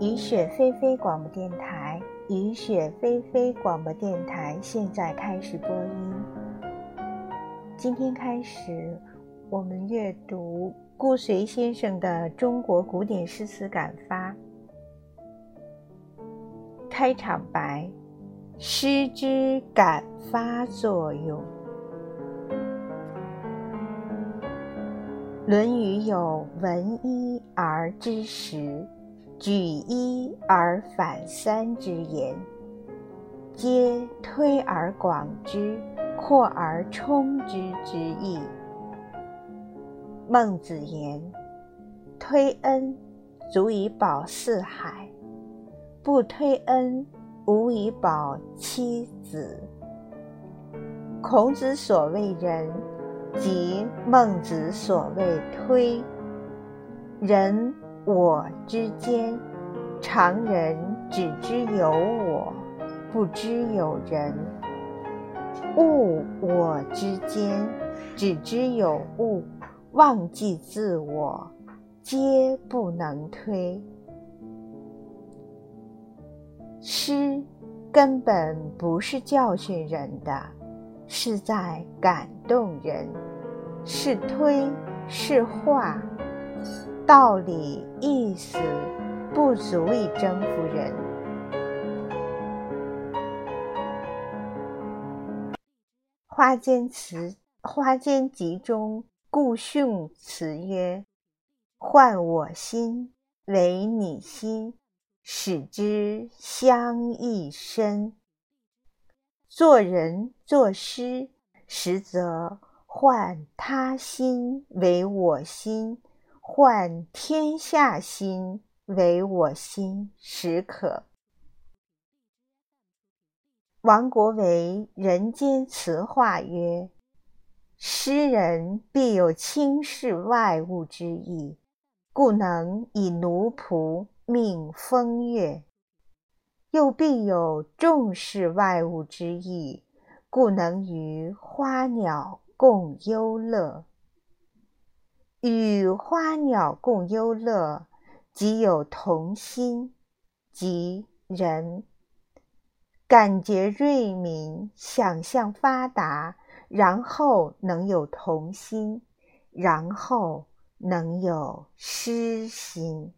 雨雪霏霏广播电台，雨雪霏霏广播电台现在开始播音。今天开始，我们阅读顾随先生的《中国古典诗词感发》。开场白：诗之感发作用。《论语》有“闻一而知十，举一而反三”之言，皆推而广之、扩而充之之意。孟子言：“推恩，足以保四海；不推恩，无以保七子。”孔子所谓仁。即孟子所谓“推”，人我之间，常人只知有我，不知有人；物我之间，只知有物，忘记自我，皆不能推。诗根本不是教训人的。是在感动人，是推是化，道理意思不足以征服人。《花间词》《花间集》中，顾训词曰：“换我心为你心，使之相益深。”做人作诗，实则换他心为我心，换天下心为我心，实可。王国维《人间词话》曰：“诗人必有轻视外物之意，故能以奴仆命风月。”又必有重视外物之意，故能与花鸟共忧乐。与花鸟共忧乐，即有同心，即人。感觉锐敏，想象发达，然后能有童心，然后能有诗心。